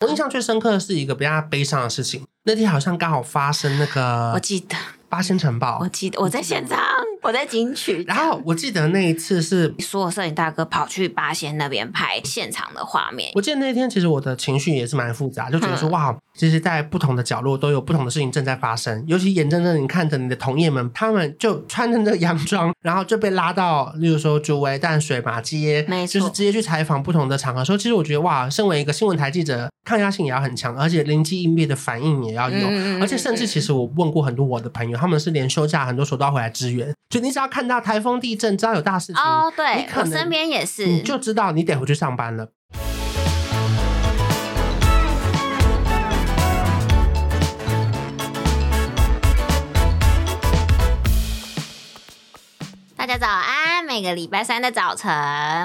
我印象最深刻的是一个比较悲伤的事情，那天好像刚好发生那个，我记得八仙城堡，我记得我在现场。我在金曲，然后我记得那一次是所有摄影大哥跑去八仙那边拍现场的画面。我记得那天其实我的情绪也是蛮复杂，就觉得说、嗯、哇，其实，在不同的角落都有不同的事情正在发生。尤其眼睁睁你看着你的同业们，他们就穿着那个洋装，然后就被拉到，例如说竹围淡水马街，就是直接去采访不同的场合。说其实我觉得哇，身为一个新闻台记者，抗压性也要很强，而且灵机应变的反应也要有。嗯、而且甚至其实我问过很多我的朋友，他们是连休假很多时候都要回来支援。就你只要看到台风、地震，只要有大事情哦，对，我身边也是，你就知道你得回去上班了。大家早安，每个礼拜三的早晨，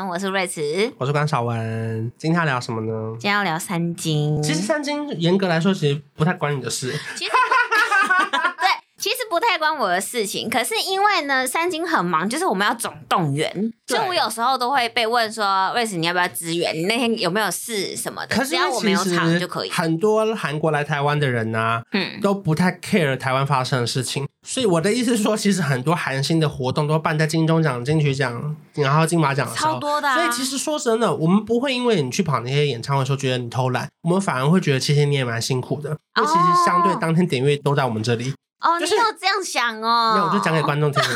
我是瑞慈，我是关晓文。今天要聊什么呢？今天要聊三金。其实三金严格来说，其实不太关你的事。其实不太关我的事情，可是因为呢，三金很忙，就是我们要总动员，所以我有时候都会被问说，为什么你要不要支援？你那天有没有事什么的？可是只要我没有场就可以。很多韩国来台湾的人呢、啊，嗯，都不太 care 台湾发生的事情。所以我的意思是说，其实很多韩星的活动都办在金钟奖、金曲奖，然后金马奖的时候，超多的、啊。所以其实说真的，我们不会因为你去跑那些演唱会，说觉得你偷懒，我们反而会觉得其实你也蛮辛苦的。因为其实相对当天点阅都在我们这里。哦，就是、你有这样想哦？没有，我就讲给观众听。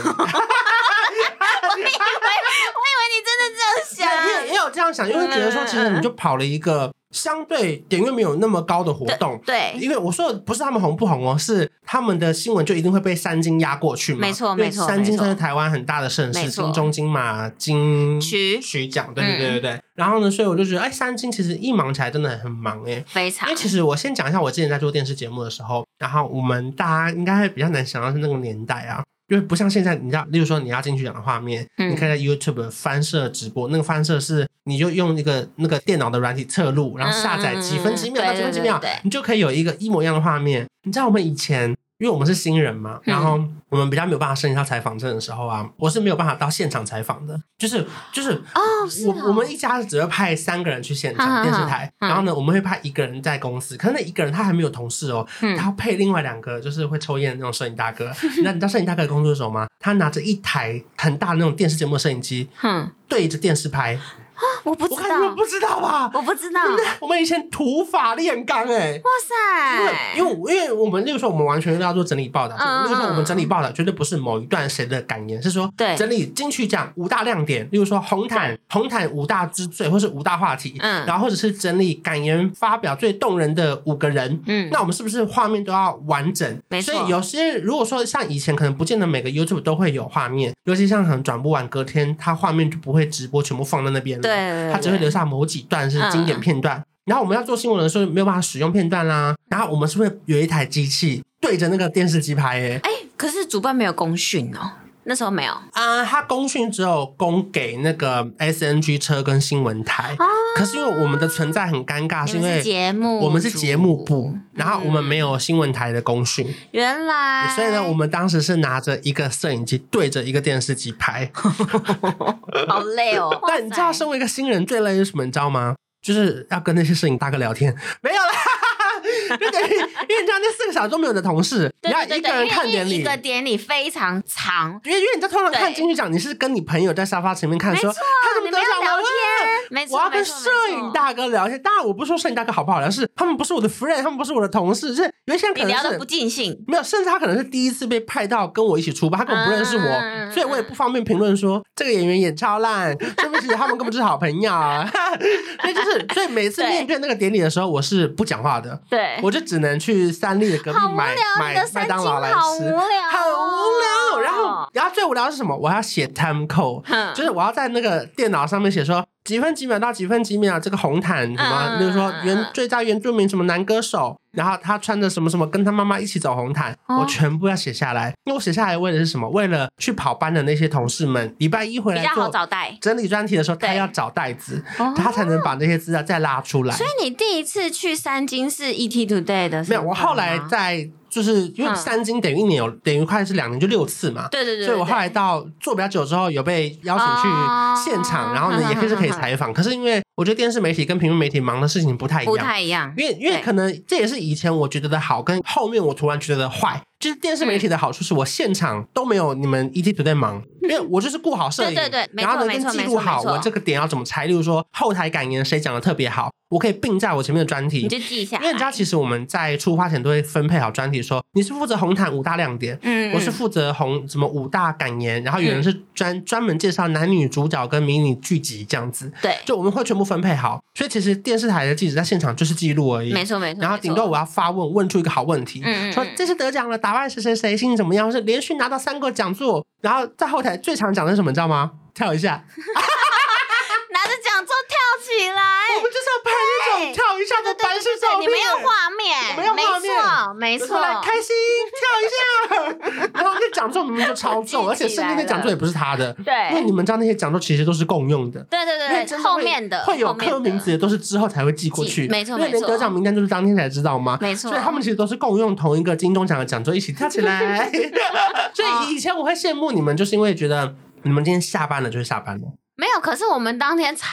我以为，我以为你真的这样想。也也有这样想，因为觉得说，其实你就跑了一个相对点阅没有那么高的活动。对，对，因为我说的不是他们红不红哦，是他们的新闻就一定会被三金压过去嘛。没错，没错。三金算是台湾很大的盛事，金钟、金马、金曲曲奖，对对对对对。嗯、然后呢，所以我就觉得，哎，三金其实一忙起来真的很忙哎，非常。因为其实我先讲一下，我之前在做电视节目的时候，然后我们大家应该会比较难想到是那个年代啊。因为不像现在，你知道，例如说你要进去讲的画面，嗯、你可以在 YouTube 翻摄直播，那个翻摄是你就用那个那个电脑的软体侧录，然后下载几分几秒到几分几秒，你就可以有一个一模一样的画面。你知道我们以前。因为我们是新人嘛，然后我们比较没有办法申请到采访证的时候啊，我是没有办法到现场采访的。就是就是哦，我我们一家只会派三个人去现场电视台，然后呢，我们会派一个人在公司，可是那一个人他还没有同事哦，他要配另外两个就是会抽烟的那种摄影大哥。你知道你知道摄影大哥的工作是什么吗？他拿着一台很大的那种电视节目的摄影机，对着电视拍。啊，我不知道，我不知道吧？我不知道。我们以前土法炼钢哎，哇塞！因为因为因为我们那个时候我们完全都要做整理报道，那个时候我们整理报道绝对不是某一段谁的感言，是说对整理金曲奖五大亮点，例如说红毯红毯五大之最，或是五大话题，嗯，然后或者是整理感言发表最动人的五个人，嗯，那我们是不是画面都要完整？没错。所以有些如果说像以前可能不见得每个 YouTube 都会有画面，尤其像可能转播完隔天，它画面就不会直播全部放在那边了。对，它只会留下某几段是经典片段，嗯、然后我们要做新闻的时候没有办法使用片段啦。然后我们是不是有一台机器对着那个电视机拍？诶哎，可是主办没有公讯哦。那时候没有啊，他公讯只有供给那个 SNG 车跟新闻台。啊、可是因为我们的存在很尴尬，是因为节目我们是节目部，然后我们没有新闻台的公讯。原来，所以呢，我们当时是拿着一个摄影机对着一个电视机拍，好累哦。但你知道，身为一个新人最累是什么？你知道吗？就是要跟那些摄影大哥聊天。没有啦。对对，因为你知道那四个小时都没有的同事，你要一个人看典礼，一个典礼非常长。因为因为你在通常看金曲奖，你是跟你朋友在沙发前面看，说他怎么得奖了？没错，我要跟摄影大哥聊天。当然，我不是说摄影大哥好不好聊，是他们不是我的 friend，他们不是我的同事，是有一些可能聊的不尽兴。没有，甚至他可能是第一次被派到跟我一起出吧，他根本不认识我，所以我也不方便评论说这个演员演超烂，对不起，他们根本就是好朋友。所以就是，所以每次面对那个典礼的时候，我是不讲话的。对。我就只能去三立的隔壁买买麦当劳来吃，好无聊，很无聊。然后，然后最无聊的是什么？我要写 time code，就是我要在那个电脑上面写说。几分几秒到几分几秒，这个红毯什么，比如说原最佳原住民什么男歌手，然后他穿着什么什么，跟他妈妈一起走红毯，我全部要写下来。因为我写下来为的是什么？为了去跑班的那些同事们，礼拜一回来做整理专题的时候，他要找袋子，他才能把那些资料再拉出来。所以你第一次去三金是 ET Today 的？没有，我后来在就是因为三金等于一年有等于快是两年就六次嘛，对对对，所以我后来到做比较久之后，有被邀请去现场，然后呢也可以是可以采访。可是因为我觉得电视媒体跟平面媒体忙的事情不太一样，不太一样，因为因为可能这也是以前我觉得的好，跟后面我突然觉得的坏。就是电视媒体的好处是我现场都没有你们 ETtoday 在忙，因为我就是顾好摄影，对对对，然后呢跟记录好我这个点要怎么拆，例如说后台感言谁讲的特别好，我可以并在我前面的专题，你就记一下。因为你知道，其实我们在出发前都会分配好专题，说你是负责红毯五大亮点，嗯，我是负责红什么五大感言，然后有人是专专门介绍男女主角跟迷你剧集这样子，对，就我们会全部分配好，所以其实电视台的记者在现场就是记录而已，没错没错，然后顶多我要发问，问出一个好问题，嗯，说这次得奖了，打败谁谁谁，心情怎么样？是连续拿到三个讲座，然后在后台最常讲的是什么？你知道吗？跳一下。起来，我们就是要拍那种跳一下的白色照片。你没有画面，没有画面，没错，来开心跳一下。然后那讲座明明就超重，而且甚至那讲座也不是他的。对，因为你们知道那些讲座其实都是共用的。对对对，后面的会有刻名字，都是之后才会寄过去。没错没错，因为连得奖名单都是当天才知道吗？没错，所以他们其实都是共用同一个金钟奖的讲座，一起跳起来。所以以前我会羡慕你们，就是因为觉得你们今天下班了就是下班了。没有，可是我们当天超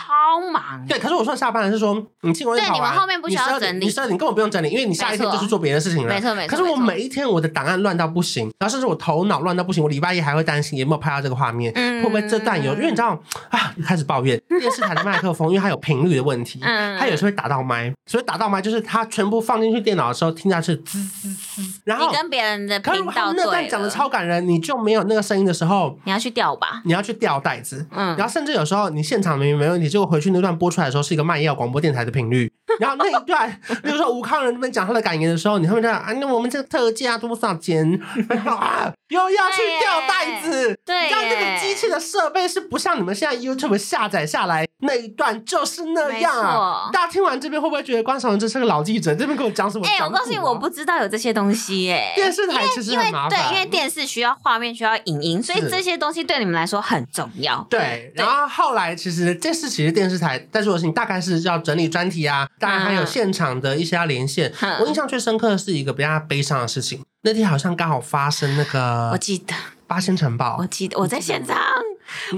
忙。对，可是我说下班了是说你进完，对，你们后面不需要整理，你十二点你根本不用整理，因为你下一天就是做别的事情了。没错没错。可是我每一天我的档案乱到不行，然后甚至我头脑乱到不行，我礼拜一还会担心有没有拍到这个画面，会不会这段有？因为你知道啊，开始抱怨电视台的麦克风，因为它有频率的问题，它有时候会打到麦，所以打到麦就是它全部放进去电脑的时候听下去滋滋滋，然后你跟别人的频道那段讲的超感人，你就没有那个声音的时候，你要去调吧，你要去调带子，嗯，然后甚至有时候你现场。明明没问题，结果回去那段播出来的时候是一个卖药广播电台的频率，然后那一段，比如说吴康仁那边讲他的感言的时候，你后面在啊，那我们这个特价多少钱？啊，又要去吊带子，对，让那个机器的设备是不像你们现在 YouTube 下载下来那一段就是那样啊。大家听完这边会不会觉得关韶文这是个老记者？这边跟我讲什么？哎，我告诉你，我不知道有这些东西哎。电视台其实很麻烦，对，因为电视需要画面，需要影音，所以这些东西对你们来说很重要。对，然后后来其实。这次其实电视台在做的事情，大概是要整理专题啊，当然还有现场的一些要连线。嗯、我印象最深刻的是一个比较悲伤的事情，那天好像刚好发生那个，我记得八仙城堡，我记得我在现场。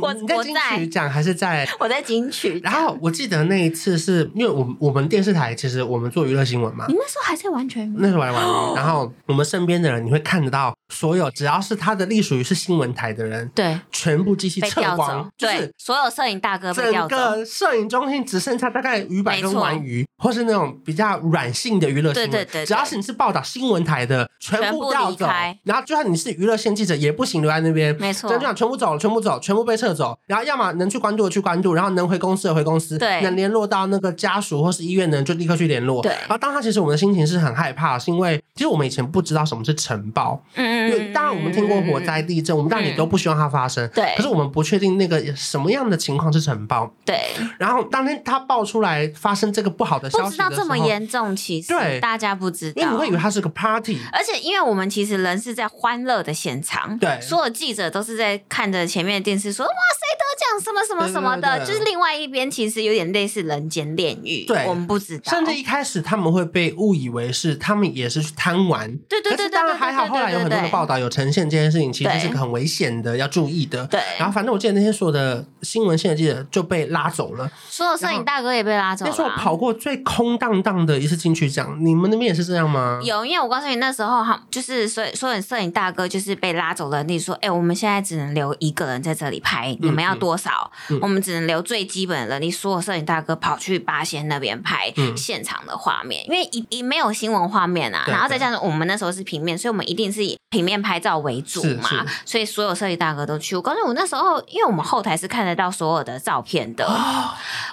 我在金曲奖还是在？我在金曲。然后我记得那一次是因为我们我们电视台其实我们做娱乐新闻嘛。你那时候还在完全？那时候还在完。然后我们身边的人，你会看得到所有只要是他的隶属于是新闻台的人，对，全部机器撤光，对，所有摄影大哥被调走。整个摄影中心只剩下大概鱼百跟玩鱼，或是那种比较软性的娱乐新闻。对对对。只要是你是报道新闻台的，全部调走。然后就算你是娱乐线记者，也不行，留在那边。没错。就这样，全部走，全部走，全部被撤走。然后要么能去关注的去关注，然后能回公司的回公司，对，能联络到那个家属或是医院的人就立刻去联络。对。然后当他其实我们的心情是很害怕，是因为其实我们以前不知道什么是尘爆。嗯嗯。对，当然我们听过火灾、地震，我们当然也都不希望它发生。对。可是我们不确定那个什么样的情况是尘爆。对。然后当天他爆出来发生这个不好的消息的时候，不知道这么严重，其实对大家不知道，因为你会以为它是个 party。而且因为我们其实人是在欢乐的现场，对，所有记者都是在看着前面的电视说哇谁得奖什么什么什么的，就是另外一边其实有点类似人间炼狱。对，我们不知道。甚至一开始他们会被误以为是他们也是去贪玩。对对对。当然还好，后来有很多的报道有呈现这件事情，其实是很危险的，要注意的。对。然后反正我记得那天所有的新闻线的记者就被拉走了，所有摄影大哥也被拉走了。那时候跑过最空荡荡的一次进去讲，你们那边也是这样吗？有，因为我告诉你，那时候哈，就是所以所有摄影大哥就是被拉走了。你说，哎，我们现在只能留一个人在这里拍，你们要多少？我们只能留最基本的人力，所有摄影大哥跑去八仙那边拍现场的画面，因为一一没有新闻画面啊，然后再加上我们那时候是平面，所以我们一定是以平面拍照为主嘛，所以所有摄影大哥都去。我告诉你，我那时候因为我们后台是看得到所有的照片的，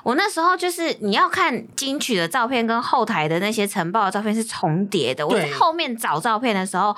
我那时候就是你要看金曲的照片跟后台的那些晨报的照片是重叠的，我在后面找照片的时候。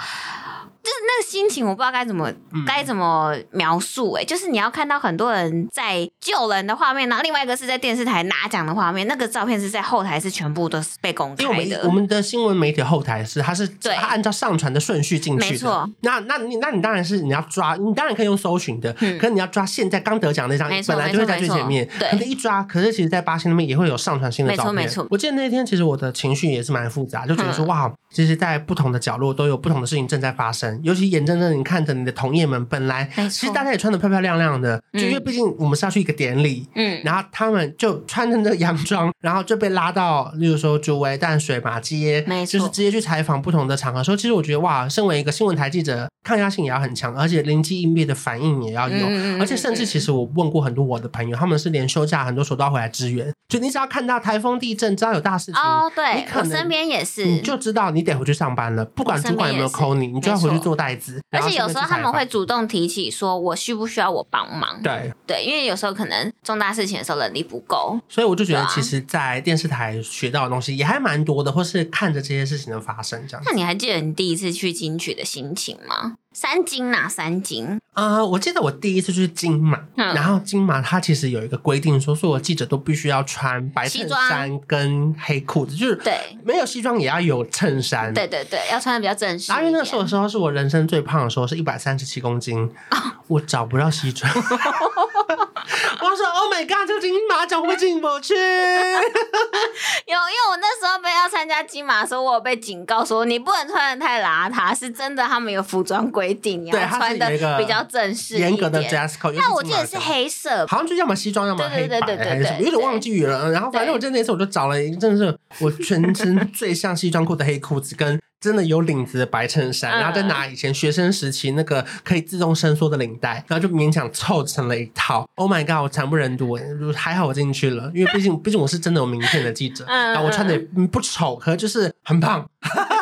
就是那个心情我不知道该怎么该、嗯、怎么描述哎、欸，就是你要看到很多人在救人的画面，然后另外一个是在电视台拿奖的画面，那个照片是在后台是全部都是被公开的。因为我们，我们的新闻媒体后台是它是按照上传的顺序进去的，没错。那那你那你当然是你要抓，你当然可以用搜寻的，嗯、可是你要抓现在刚得奖那张，本来就会在最前面，对，可是一抓，可是其实，在巴西那边也会有上传新的照片，没错没错。我记得那天其实我的情绪也是蛮复杂，就觉得说、嗯、哇，其实，在不同的角落都有不同的事情正在发生，尤其眼睁睁你看着你的同业们，本来其实大家也穿的漂漂亮亮的，就因为毕竟我们是要去一个典礼，嗯，然后他们就穿着那个洋装，然后就被拉到，例如说竹围淡水马街，没错，就是直接去采访不同的场合。说其实我觉得哇，身为一个新闻台记者，抗压性也要很强，而且灵机应变的反应也要有，而且甚至其实我问过很多我的朋友，他们是连休假很多时候都要回来支援。就你只要看到台风、地震，只要有大事情，哦，对，你可能身边也是，你就知道你得回去上班了，不管主管有没有 call 你，你就要回去做代资。而且有时候他们会主动提起，说我需不需要我帮忙？对对，因为有时候可能重大事情的时候能力不够，所以我就觉得其实，在电视台学到的东西也还蛮多的，或是看着这些事情的发生这样。那你还记得你第一次去金曲的心情吗？三金哪三金？啊、呃，我记得我第一次去金马，嗯、然后金马它其实有一个规定，说所有记者都必须要穿白衬衫跟黑裤子，就是对，没有西装也要有衬衫，对对对，要穿的比较正式。然后因为那时候的时候是我人生最胖的时候，是一百三十七公斤，哦、我找不到西装。我说：“Oh my god，这个金马奖会不会进不去？” 有，因为我那时候被要参加金马的时候，我有被警告说你不能穿的太邋遢，是真的，他们有服装规定，你要穿的比较正式、严格的 dress code。但我记得是黑色，好像就要么西装，要么黑白，还是什么，有点忘记了。然后反正我记得那次我就找了一个，真的是我全身 最像西装裤的黑裤子跟。真的有领子的白衬衫，然后再拿以前学生时期那个可以自动伸缩的领带，然后就勉强凑成了一套。Oh my god，我惨不忍睹，还好我进去了，因为毕竟毕竟我是真的有名片的记者，然后我穿的也不丑，可是就是很胖，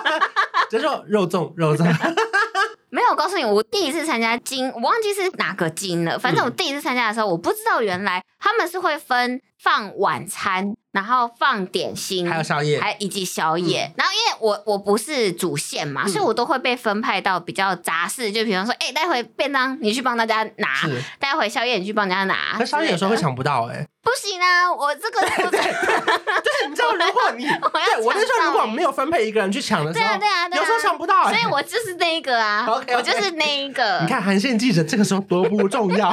就是肉粽肉粽。没有，我告诉你，我第一次参加金，我忘记是哪个金了。反正我第一次参加的时候，我不知道原来他们是会分放晚餐。然后放点心，还有宵夜，还以及宵夜。嗯、然后因为我我不是主线嘛，嗯、所以我都会被分派到比较杂事，就比方说，哎，待会便当你去帮大家拿，待会宵夜你去帮大家拿。那宵夜有时候会抢不到哎、欸。不行啊，我这个 对对，对，你知道如果你 对我那时候如果没有分配一个人去抢的时候，对啊对啊，有时候抢不到，所以我就是那一个啊，我就是那一个。你看韩线记者这个时候多不重要，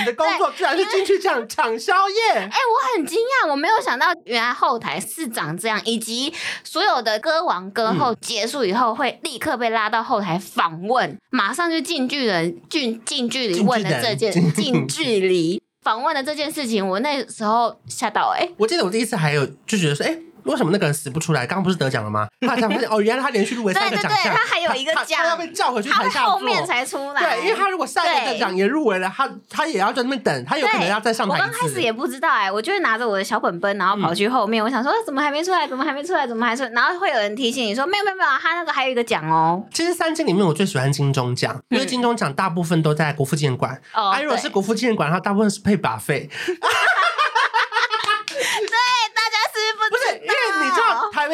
你的工作居然是进去抢抢宵夜。哎，我很惊讶，我没有想到原来后台是长这样，以及所有的歌王歌后结束以后会立刻被拉到后台访问，马上就近距离近近距离问的这件 近距离。访问的这件事情，我那时候吓到哎、欸！我记得我第一次还有就觉得说，哎、欸，为什么那个人死不出来？刚刚不是得奖了吗？他才发现哦，原来他连续入围三个奖项，他还有一个奖，他要被叫回去台下后面才出来。对，因为他如果上一个奖也入围了，他他也要在那边等，他有可能要再上台。我刚开始也不知道哎、欸，我就是拿着我的小本本，然后跑去后面，嗯、我想说怎么还没出来？怎么还没出来？怎么还出来？然后会有人提醒你说没有没有没有，他那个还有一个奖哦。其实三金里面我最喜欢金钟奖，因为金钟奖大部分都在国父纪念馆。哦，啊、如果是国父纪念馆，它大部分是配 buffet。台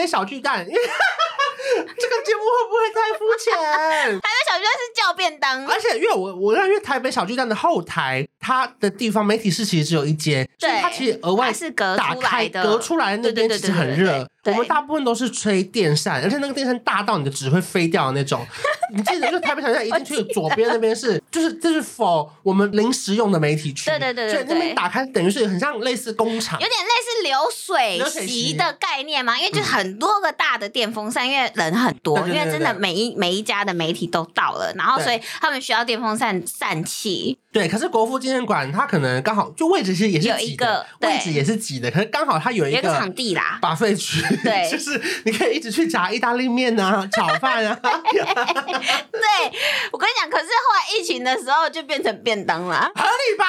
北小巨蛋，因为 这个节目会不会太肤浅？台北小巨蛋是叫便当，而且因为我我认为台北小巨蛋的后台，它的地方媒体室其实只有一间，所以它其实额外是隔打开隔出来的那边其实很热。我们大部分都是吹电扇，而且那个电扇大到你的纸会飞掉的那种。你记得，就台北小巨蛋一进去左边那边是，就是这是 for 我们临时用的媒体区。对对对对，所以那边打开等于是很像类似工厂，有点类似流水席的概念嘛，因为就很多个大的电风扇，因为人很多，因为真的每一每一家的媒体都到了，然后所以他们需要电风扇散气。对，可是国父纪念馆它可能刚好就位置其实也是挤的，位置也是挤的，可是刚好它有一个场地啦，buffet 区，对，就是你可以一直去炸意大利面啊、炒饭啊。对，我跟你讲，可是后来疫情的时候就变成便当了，合理吧？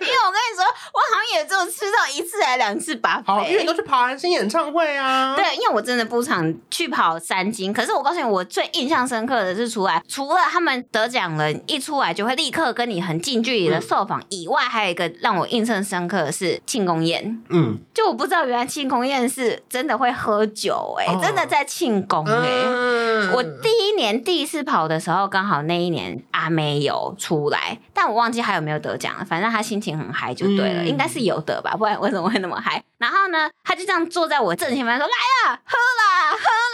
因为我跟你说，我好像也只有吃到一次还两次 buffet。好，因为都去跑韩星演唱会啊。对，因为我真的不常去跑三金，可是我告诉你，我最印象深刻的是出来，除了他们得奖了。一出来就会立刻跟你很近距离的受访以外，外还有一个让我印象深刻的是庆功宴，嗯，就我不知道原来庆功宴是真的会喝酒哎、欸，哦真的在庆功哎。嗯我第一年第一次跑的时候，刚好那一年阿妹有出来，但我忘记还有没有得奖了。反正他心情很嗨就对了，嗯应该是有得吧，不然为什么会那么嗨？然后呢，他就这样坐在我正前方说：“来啦，喝啦，喝啦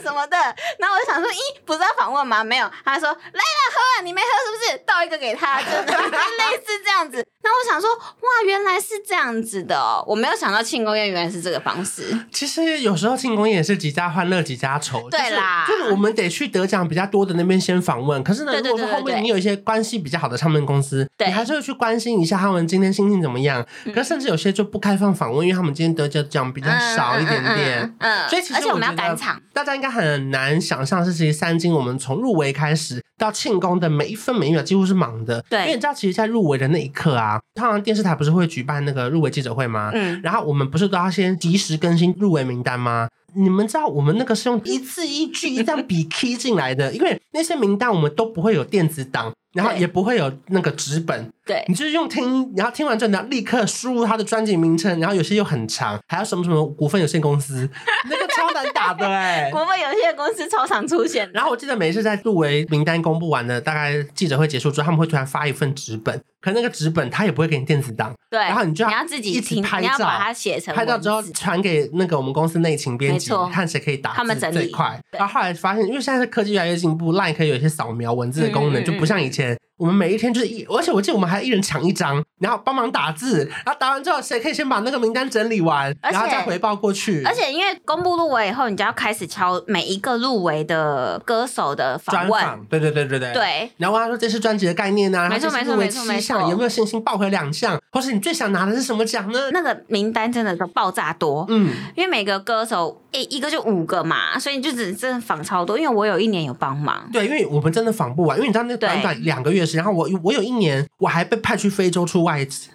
什么的。”然后我就想说：“咦，不是要访问吗？没有。”他说：“来了，喝啊，你没喝是不是？倒一个给他，真的 类似这样子。”那我想说：“哇，原来是这样子的哦！我没有想到庆功宴原来是这个方式。”其实有时候庆功宴也是几家欢乐几家愁，对啦就是，就是我们得去得奖比较多的那边先访问。可是呢，如果说后面你有一些关系比较好的唱片公司，对你还是会去关心一下他们今天心情怎么样。嗯可是甚至有些就不开放访问，因为他们今天得奖奖比较少一点点。嗯，嗯嗯所以其实而且我们要赶场，大家应该很难想象，是其实三金我们从入围开始到庆功的每一分每一秒几乎是忙的。对因为你知道，其实，在入围的那一刻啊，通常电视台不是会举办那个入围记者会吗？嗯，然后我们不是都要先及时更新入围名单吗？你们知道我们那个是用一字一句一这样笔 key 进来的，因为那些名单我们都不会有电子档，然后也不会有那个纸本，对。你就是用听，然后听完之后你要立刻输入他的专辑名称，然后有些又很长，还有什么什么股份有限公司，那个超难打的哎、国分有限公司超常出现。的，然后我记得每次在入围名单公布完了，大概记者会结束之后，他们会突然发一份纸本，可那个纸本他也不会给你电子档，对，然后你就要你要自己一直听，拍照你要把它写成拍照之后传给那个我们公司内勤编辑，看谁可以打字他们整快。对然后后来发现，因为现在是科技越来越进步，LINE 可以有一些扫描文字的功能，嗯嗯嗯就不像以前。我们每一天就是一，而且我记得我们还一人抢一张，然后帮忙打字，然后打完之后，谁可以先把那个名单整理完，然后再回报过去。而且因为公布入围以后，你就要开始敲每一个入围的歌手的访专问，访，对对对对对。对，然后他说这是专辑的概念啊，没错没错没错没错有没有信心报回两项，或是你最想拿的是什么奖呢？那个名单真的都爆炸多，嗯，因为每个歌手一一个就五个嘛，所以你就只真的访超多。因为我有一年有帮忙，对，因为我们真的访不完，因为你知道那短短两个月然后我我有一年我还被派去非洲出外景，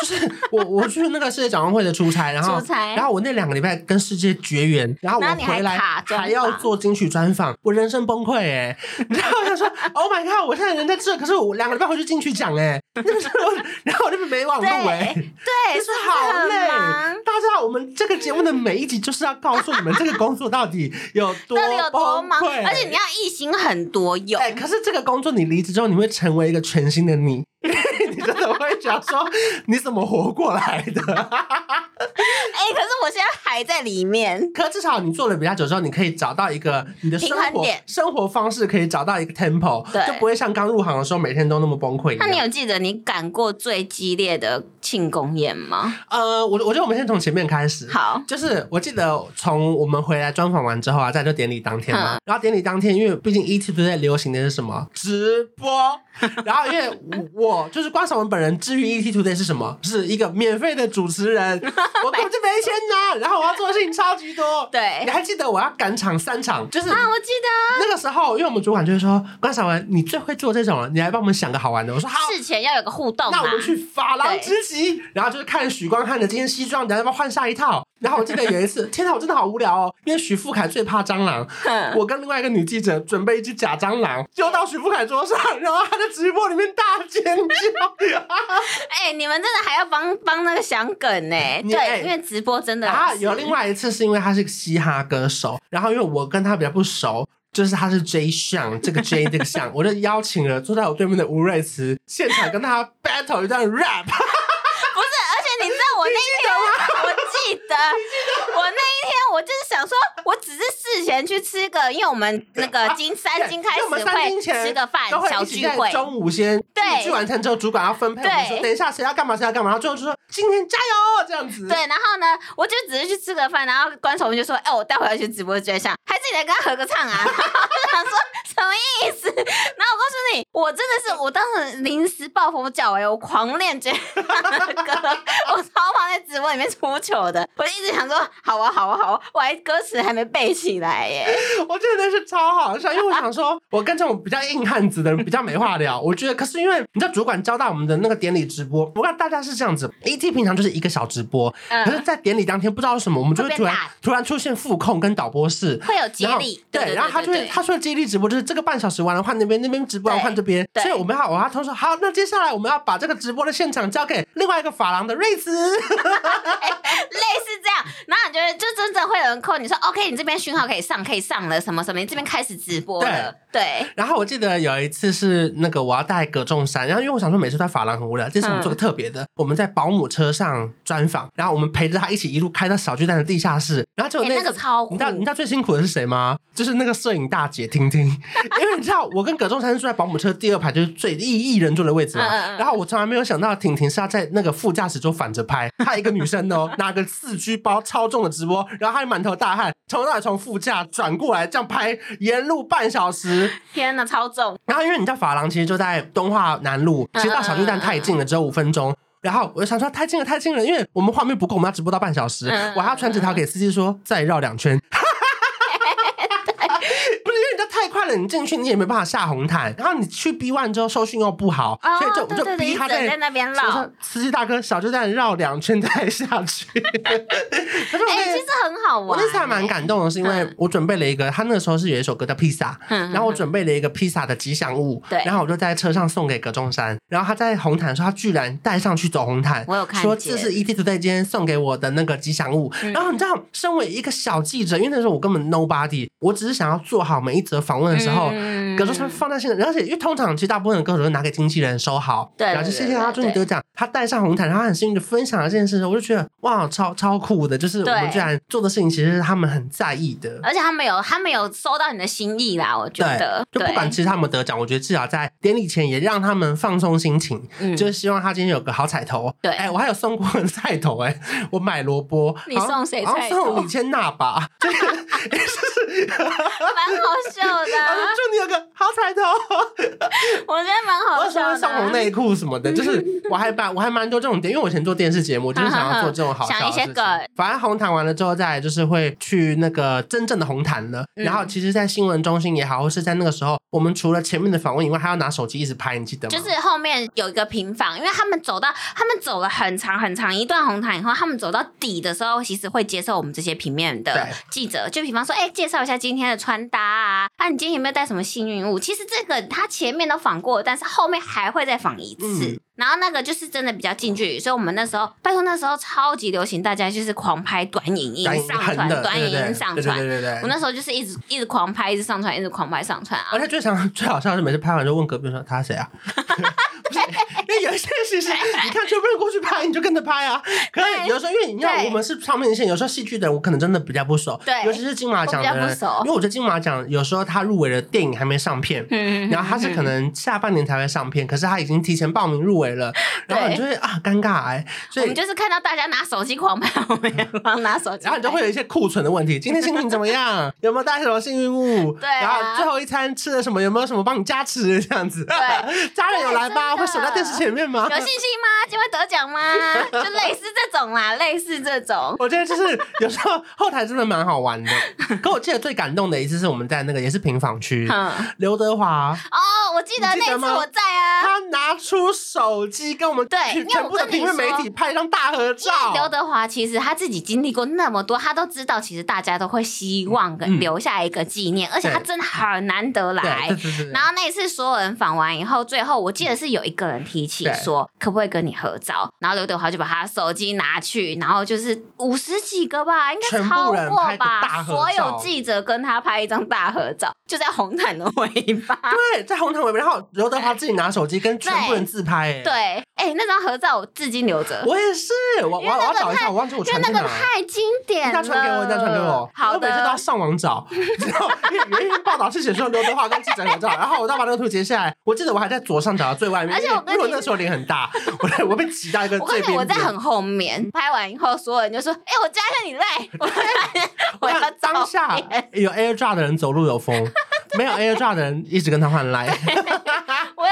就是我我去那个世界展望会的出差，然后出差然后我那两个礼拜跟世界绝缘，然后我回来还要做金曲专访，我人生崩溃哎！你知道我想说，Oh my god，我现在人在这，可是我两个礼拜回去金曲奖哎，那个时候然后我就没网路哎，对，就是好累。大家知道我们这个节目的每一集就是要告诉你们这个工作到底有多到底有多忙，崩溃而且你要一心很多用。哎、可是这个工作你离职之后，你会成为一个全新的你，你真的会想说你怎么活过来的？哎、可是我现在还在里面。可至少你做了比较久之后，你可以找到一个你的生活平衡点生活方式，可以找到一个 tempo，对就不会像刚入行的时候每天都那么崩溃一。那你有记得你赶过最激烈的庆功宴吗？呃，我我觉得我们先从前面开始。好，就是我记得从我们回来专访完之后啊，在就典礼当天嘛。嗯然后典礼当天，因为毕竟 ET 都在流行的是什么直播，然后因为我 就是关晓文本人，至于 ET Today 是什么，是一个免费的主持人，我根本就没钱拿，然后我要做的事情超级多。对你还记得我要赶场三场，就是啊，我记得那个时候，因为我们主管就会说关晓文，你最会做这种了，你来帮我们想个好玩的。我说好。事前要有个互动。那我们去发廊知己，然后就是看许光汉的今天西装，等下要不要换下一套？然后我记得有一次，天哪，我真的好无聊哦，因为许富凯最怕蟑螂，我跟另外一个女记者准备一只假蟑螂丢到许富凯桌上，然后他在直播里面大尖叫。哎、你们真的还要帮帮那个想梗呢？对，因为直播真的然后有另外一次是因为他是个嘻哈歌手，然后因为我跟他比较不熟。就是他是 J 项，这个 J 这个项，我就邀请了坐在我对面的吴瑞慈，现场跟他 battle 一段 rap。不是，而且你知道我那一天，我记得，我那一天我就是想，事前去吃个，因为我们那个金三金开始会吃个饭小聚会，中午先对聚完餐之后，主管要分配，我对们说等一下谁要干嘛谁要干嘛，然后最后就说今天加油这样子。对，然后呢，我就只是去吃个饭，然后关守文就说：“哎、我待会要去直播间上，还自己来跟他合个唱啊！”然 后我就想说什么意思？然后我告诉你，我真的是我当时临时抱佛脚哎、我狂练这样的歌，我超怕在直播里面出糗的。我就一直想说，好啊，好啊，好啊，我还歌词还没背起来耶。我觉得那是超好笑，因为我想说，我跟这种比较硬汉子的人比较没话聊。我觉得，可是因为你知道，主管交代我们的那个典礼直播，我看大家是这样子，ET 平常就是一个小直播，嗯可是，在典礼当天不知道为什么，我们就会突然突然出现副控跟导播室。会有接力，对，然后他就会他说的接力直播就是这个半小时完了换那边，那边直播完换这边，所以我们要我要他说好，那接下来我们要把这个直播的现场交给另外一个法郎的瑞斯，类 似这样，然后你觉得就真正会有你说 OK，你这边讯号可以上可以上了什么什么，你这边开始直播了，对。对。然后我记得有一次是那个我要带葛仲山，然后因为我想说每次在法郎很无聊，这次我们做个特别的，嗯、我们在保姆车上专访，然后我们陪着他一起一路开到小巨蛋的地下室，然后就那个、欸、那个超，你知道你知道最辛苦的是谁吗？就是那个摄影大姐听听，因为你知道我跟葛仲山是住在保姆车第二排，就是最一一人坐的位置嘛，嗯嗯嗯。然后我从来没有想到婷婷是要在那个副驾驶座反着拍，她一个女生哦，拿个四 G 包超重的直播，然后她还满头大汗，从那里从副驾转过来这样拍，沿路半小时。天哪，超重！然后因为你知道法郎其实就在东化南路，其实到小巨蛋太近了，只有五分钟。然后我就想说太近了，太近了，因为我们画面不够，我们要直播到半小时，我还要传纸条给司机说再绕两圈。太快了，你进去你也没办法下红毯，然后你去 B one 之后收讯又不好，哦、所以就我就逼他在，在那边绕。司机大哥小就在绕两圈再下去。哎、欸，其实很好玩。我那次还蛮感动的，是因为我准备了一个，他那个时候是有一首歌叫披萨，然后我准备了一个披萨的吉祥物，对，然后我就在车上送给葛中山，然后他在红毯的时候，他居然带上去走红毯，我有看说这是 ETtoday 今天送给我的那个吉祥物。嗯、然后你知道，身为一个小记者，因为那时候我根本 nobody，我只是想要做好每一则访问的时候。嗯。葛仲山放在心上，而且因为通常其实大部分的歌手都拿给经纪人收好，对，然后就谢谢他终于得奖，他带上红毯，然后他很幸运的分享了这件事，我就觉得哇，超超酷的，就是我们居然做的事情其实是他们很在意的，而且他们有他们有收到你的心意啦，我觉得，就不管其实他们得奖，我觉得至少在典礼前也让他们放松心情，就是希望他今天有个好彩头，对，哎，我还有送过菜头，哎，我买萝卜，你送谁菜头？送李千娜吧，就是 蛮好笑的，祝你有个。好彩头，我觉得蛮好笑的。我送红内裤什么的，就是我还蛮我还蛮多这种点，因为我以前做电视节目，就是想要做这种好笑的 事情。反正红毯完了之后，再来就是会去那个真正的红毯了。然后其实，在新闻中心也好，或是在那个时候，我们除了前面的访问以外，还要拿手机一直拍，你记得吗？就是后面有一个平房，因为他们走到他们走了很长很长一段红毯以后，他们走到底的时候，其实会接受我们这些平面的记者，就比方说，哎，介绍一下今天的穿搭啊，啊，你今天有没有带什么幸运物？其实这个他前面都仿过，但是后面还会再仿一次。然后那个就是真的比较近距离，所以我们那时候拜托那时候超级流行，大家就是狂拍短影音上传，短影音上传。对对对。我那时候就是一直一直狂拍，一直上传，一直狂拍上传啊。而且最常最好笑的是每次拍完就问隔壁说他谁啊？因为有些事情，你看就不能过去拍，你就跟着拍啊。可是有时候，因为你知道我们是唱片线，有时候戏剧的人我可能真的比较不熟。对，尤其是金马奖的人，因为我觉得金马奖有时候他入围的电影还没上片，然后他是可能下半年才会上片，可是他已经提前报名入围了，然后你就会啊尴尬哎。所以我们就是看到大家拿手机狂拍，我们也帮拿手机，然后你就会有一些库存的问题。今天心情怎么样？有没有带什么幸运物？对，然后最后一餐吃了什么？有没有什么帮你加持这样子？对，家人有来吗？会守在电视前面吗？有信心吗？就会得奖吗？就类似这种啦，类似这种。我觉得就是有时候后台真的蛮好玩的。可我记得最感动的一次是我们在那个也是平房区，刘德华。哦，我记得那次我在啊。他拿出手机跟我们对全部的平面媒体拍一张大合照。刘德华其实他自己经历过那么多，他都知道其实大家都会希望跟留下一个纪念，而且他真的很难得来。然后那一次所有人访完以后，最后我记得是有一个人提起说可不可以跟你合照，然后刘德华就把他手机拿去，然后就是五十几个吧，应该超过吧，所有记者跟他拍一张大合照，就在红毯的尾巴。对，在红毯尾巴，然后刘德华自己拿手机跟全部人自拍。对，哎，那张合照我至今留着。我也是，我我要找一下，我忘记我传那个太经典了。他传给我，他传给我。好的。我每次都要上网找，然后？因为报道是写说刘德华跟记者合照，然后我再把那个图截下来。我记得我还在左上角的最外面，而且我因为我那时候脸很大。我我被挤到一个最边边，我在很后面。拍完以后，所有人就说：“哎，我加一下你赖。”我要当下有 AirDrop 的人走路有风，没有 AirDrop 的人一直跟他换赖。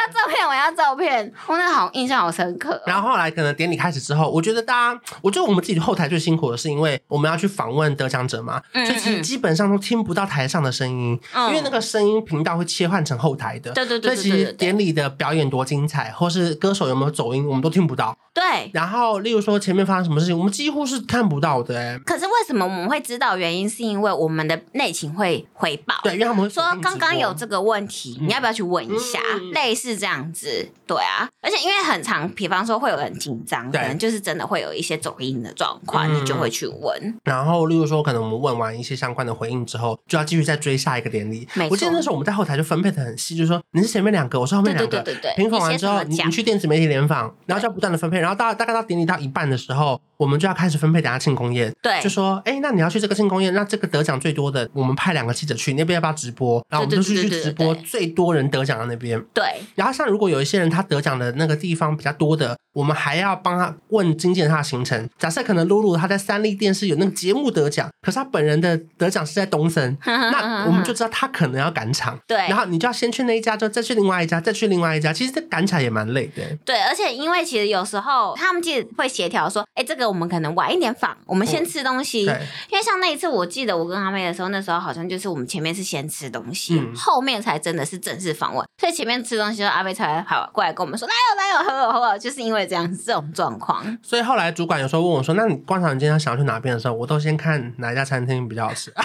照片，我要照片。我那好印象好深刻。然后后来可能典礼开始之后，我觉得大家，我觉得我们自己后台最辛苦的是，因为我们要去访问得奖者嘛，所以其实基本上都听不到台上的声音，因为那个声音频道会切换成后台的。对对对。所以其实典礼的表演多精彩，或是歌手有没有走音，我们都听不到。对，然后，例如说前面发生什么事情，我们几乎是看不到的、欸。可是为什么我们会知道？原因是因为我们的内情会回报，对，因为他们会说刚刚有这个问题，嗯、你要不要去问一下？嗯、类似这样子，对啊。而且因为很长，比方说会有人紧张，可能就是真的会有一些走音的状况，嗯、你就会去问。然后，例如说，可能我们问完一些相关的回应之后，就要继续再追下一个典礼。我记得那时候我们在后台就分配的很细，就是说你是前面两个，我是后面两个。对对对对。评访完之后，你你去电子媒体联访，然后就要不断的分配，然后到大概到典礼到一半的时候，我们就要开始分配等下庆功宴。对。就说，哎，那你要去这个庆功宴，那这个得奖最多的，我们派两个记者去那边，要不要直播？然后我们就去去直播最多人得奖的那边。对。然后像如果有一些人他得奖的那个地方比较多的，我们还要帮他问经纪人他的行程。假设可能露露他在三立电视有那个节目得奖，可是他本人的得奖是在东森，那我们就知道他可能要赶场。对。然后你就要先去那一家，之后再去另外一家，再去另外一家。其实这赶起来也蛮累的。对，而且因为其实有时候他们其实会协调说，哎，这个我们可能晚一点访，我们先吃东西。对。因为像那一次，我记得我跟阿妹的时候，那时候好像就是我们前面是先吃东西，嗯、后面才真的是正式访问。所以前面吃东西的时候，阿妹才跑过来跟我们说，来哦来哦，喝哦喝哦，就是因为这样子这种状况。所以后来主管有时候问我说，那你观察你今天想要去哪边的时候，我都先看哪一家餐厅比较好吃。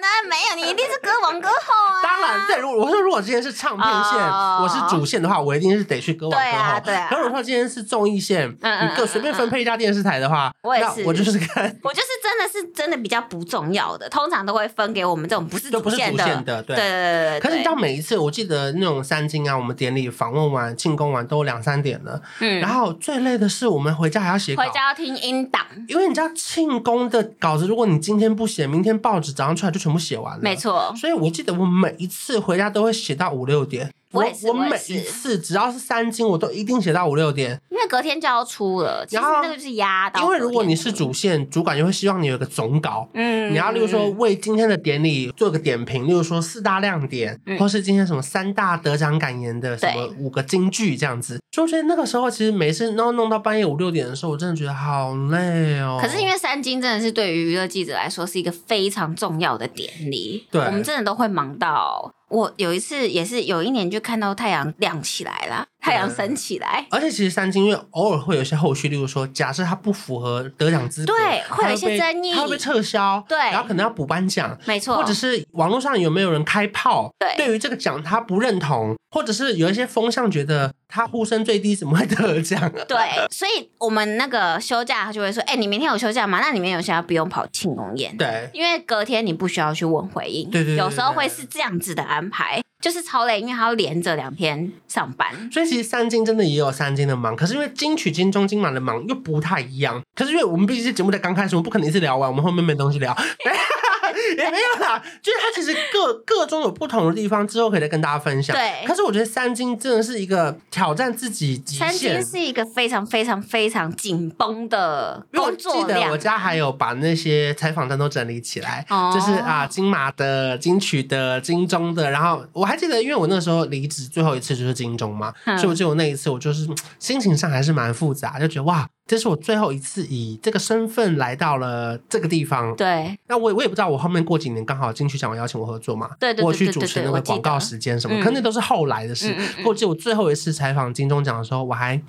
怎么可能？没有，你一定是歌王歌后啊。当然。对，如果我说如果今天是唱片线，oh, 我是主线的话，我一定是得去歌王歌后。对啊，对啊。可是如果说今天是综艺线，嗯、你各随便分配一家电视台的话，我也是，我就是看，我就是真的是真的比较不重要的，通常都会分给我们这种不是主线的。线的对，对对对对。可是你知道每一次，我记得那种三金啊，我们典礼访问完、庆功完都两三点了，嗯，然后最累的是我们回家还要写稿，回家要听音档，因为你知道庆功的稿子，如果你今天不写，明天报纸早上出来就全部写完了，没错。所以我记得我每一次回家都会。写到五六点，我我，我每一次只要是三金，我都一定写到五六点，因为隔天就要出了。然后那个就是压到，因为如果你是主线，主管就会希望你有个总稿，嗯，你要例如说为今天的典礼做个点评，例如说四大亮点，嗯、或是今天什么三大得奖感言的什么五个金句这样子。所以我觉得那个时候其实每次弄弄到半夜五六点的时候，我真的觉得好累哦。可是因为三金真的是对于娱乐记者来说是一个非常重要的典礼，对，我们真的都会忙到。我有一次也是有一年就看到太阳亮起来了，太阳升起来。而且其实三金因为偶尔会有一些后续，例如说假设他不符合得奖资格，对，会有一些争议，他会被撤销，对，然后可能要补颁奖，没错，或者是网络上有没有人开炮，对，对于这个奖他不认同，或者是有一些风向觉得他呼声最低，怎么会得奖？对，所以我们那个休假他就会说，哎，你明天有休假吗？那你明天有休假不用跑庆功宴，对，因为隔天你不需要去问回应，对对，有时候会是这样子的安排。就是超累，因为他要连着两天上班，所以其实三金真的也有三金的忙，可是因为金曲、金钟、金马的忙又不太一样。可是因为我们毕竟是节目在刚开始，我们不可能一次聊完，我们后面没东西聊。也没有啦，就是它其实各各中有不同的地方，之后可以再跟大家分享。对，可是我觉得三金真的是一个挑战自己极限。三金是一个非常非常非常紧绷的工作量。我记得我家还有把那些采访单都整理起来，哦、就是啊金马的、金曲的、金钟的。然后我还记得，因为我那时候离职最后一次就是金钟嘛，嗯、所以我记得我那一次我就是心情上还是蛮复杂，就觉得哇。这是我最后一次以这个身份来到了这个地方。对，那我我也不知道，我后面过几年刚好金曲奖邀请我合作嘛，对对对，我去主持那个广告时间什么，可能那都是后来的事。我记得我最后一次采访金钟奖的时候，我还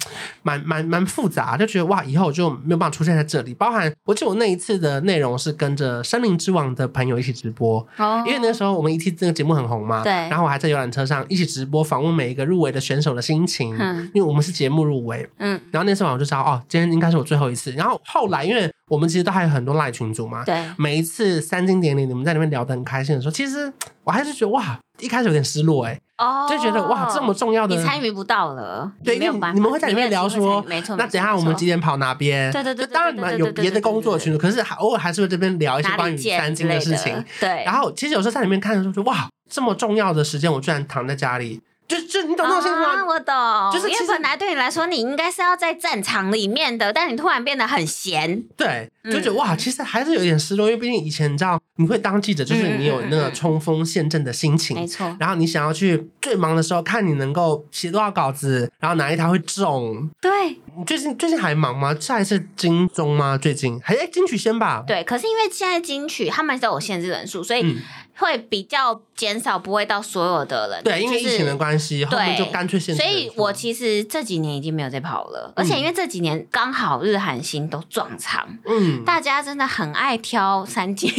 蛮蛮蛮复杂，就觉得哇，以后就没有办法出现在这里。包含我记得我那一次的内容是跟着《森林之王》的朋友一起直播，哦，因为那时候我们 ET 这个节目很红嘛，对。然后我还在游览车上一起直播，访问每一个入围的选手的心情，嗯，因为我们是节目入围，嗯。然后那时候我就知道，哦，今天应该是我最后一次。然后后来，因为我们其实都还有很多赖群主嘛，对，每一次三金典礼，你们在里面聊得很开心的时候，其实我还是觉得哇，一开始有点失落哎，哦，就觉得哇，这么重要的你参与不到了，对，因为你们会在里面聊说，没错，那等下我们几点跑哪边？对对对，当然你们有别的工作群组，可是偶尔还是会这边聊一些关于三金的事情，对。然后其实有时候在里面看的时候，就哇，这么重要的时间，我居然躺在家里。就就你懂那种心情吗？啊，我懂，就是因为本来对你来说，你应该是要在战场里面的，但你突然变得很闲。对，就觉得哇，其实还是有点失落，因为毕竟以前你知道，你会当记者，就是你有那个冲锋陷阵的心情，没错。然后你想要去最忙的时候，看你能够写多少稿子，然后哪一条会中。对，你最近最近还忙吗？下一次金钟吗？最近还哎金曲先吧。对，可是因为现在金曲他们都有限制人数，所以会比较减少，不会到所有的人。对，因为疫情的关系，后面就干脆限制。所以我其实这几年已经没有在跑了，而且因为这几年刚好日韩星都撞场，嗯，大家真的很爱挑三金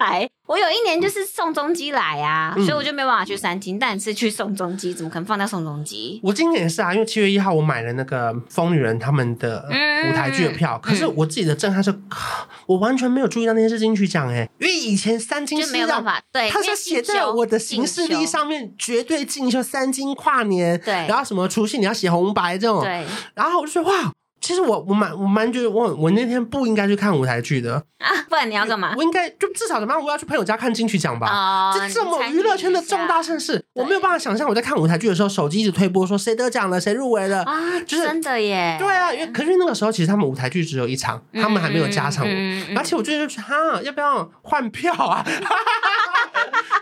来。我有一年就是宋仲基来啊，所以我就没办法去三金，但是去宋仲基，怎么可能放掉宋仲基？我今年也是啊，因为七月一号我买了那个疯女人他们的舞台剧的票，可是我自己的震撼是，我完全没有注意到那些是金曲奖哎，因为以前三金就没有办法，对，他是写在我的行事历上面，绝对进修三金跨年，对，然后什么除夕你要写红白这种，对，然后我就说哇。其实我我蛮我蛮觉得我我那天不应该去看舞台剧的啊，不然你要干嘛？我应该就至少怎么样？我要去朋友家看金曲奖吧。啊、哦，这这么娱乐圈的重大盛事，我没有办法想象我在看舞台剧的时候，手机一直推播说谁得奖了，谁入围了啊，就是真的耶。对啊，因为可是那个时候其实他们舞台剧只有一场，嗯、他们还没有加场，嗯嗯、而且我觉得哈，要不要换票啊？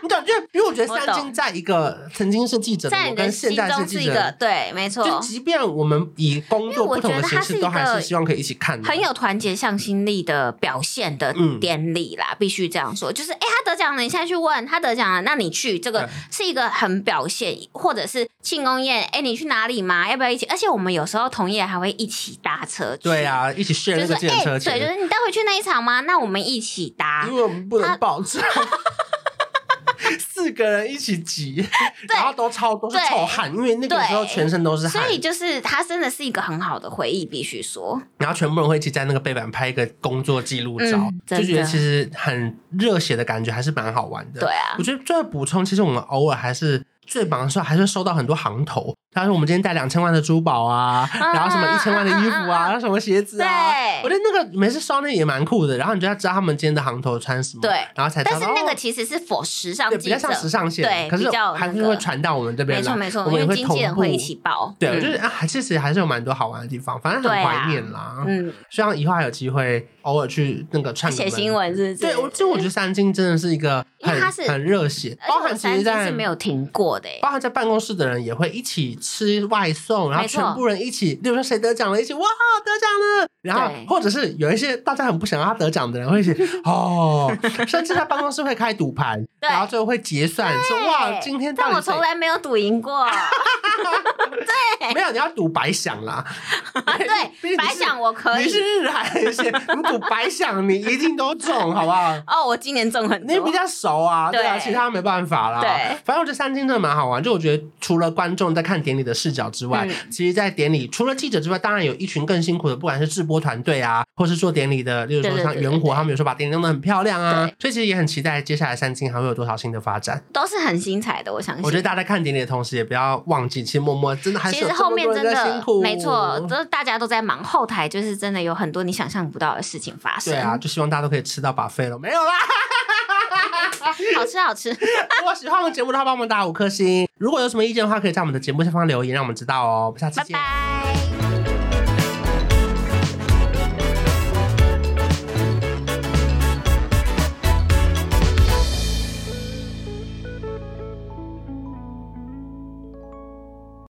你懂，就因为我觉得三金在一个曾经是记者的我跟现在是记者，对，没错。就即便我们以工作不同的形式，都还是希望可以一起看的。很有团结向心力的表现的典礼啦，必须这样说。就是哎，他得奖了，你现在去问他得奖了，那你去，这个是一个很表现，或者是庆功宴，哎，你去哪里吗？要不要一起？而且我们有时候同业还会一起搭车去，对啊，一起 share 那个计程车钱。对，就是你待会去那一场吗？那我们一起搭，因为我们不能保证。四个人一起挤，然后都超都是臭汗，因为那个时候全身都是汗。所以就是它真的是一个很好的回忆，必须说。然后全部人会一起在那个背板拍一个工作记录照，嗯、就觉得其实很热血的感觉，还是蛮好玩的。对啊，我觉得最后补充，其实我们偶尔还是最忙的时候，还是收到很多行头。他说：“我们今天带两千万的珠宝啊，然后什么一千万的衣服啊，然后什么鞋子啊。”对，我觉得那个每次收那也蛮酷的。然后你就要知道他们今天的行头穿什么，对，然后才知道。但是那个其实是 for 时尚，对比较像时尚线，对，可是还是会传到我们这边来。没错没错，我们也会经纪人会一起报。对，我觉得啊，其实还是有蛮多好玩的地方，反正很怀念啦。嗯，希望以后还有机会偶尔去那个串写新闻，是不是？对，我就我觉得三金真的是一个很很热血，包含其实在是没有停过的，包含在办公室的人也会一起吃外送，然后全部人一起，比如说谁得奖了，一起哇得奖了，然后或者是有一些大家很不想让他得奖的人，会一起 哦，甚至在办公室会开赌盘，然后最后会结算，说哇今天，但我从来没有赌赢过，对，没有你要赌白想啦，对，白想我可以，你是日韩线，你赌白想你一定都中，好不好？哦，我今年中很多，你比较熟啊，对啊，其他没办法啦，对，反正我觉得三金真的蛮好玩，就我觉得除了观众在看典礼的视角之外。嗯、其实，在典礼除了记者之外，当然有一群更辛苦的，不管是制播团队啊，或是做典礼的，例如说像元火，他们有时候把典礼弄得很漂亮啊。所以其实也很期待接下来三金还会有多少新的发展，都是很精彩的。我相信。我觉得大家在看典礼的同时，也不要忘记，其实默默真的还是有这么多人在辛苦。没错，都大家都在忙，后台就是真的有很多你想象不到的事情发生。对啊，就希望大家都可以吃到 buffet 了，没有啦。好 吃好吃！如果喜欢我们节目的话，帮我们打五颗星。如果有什么意见的话，可以在我们的节目下方留言，让我们知道哦。我们下次见。拜拜。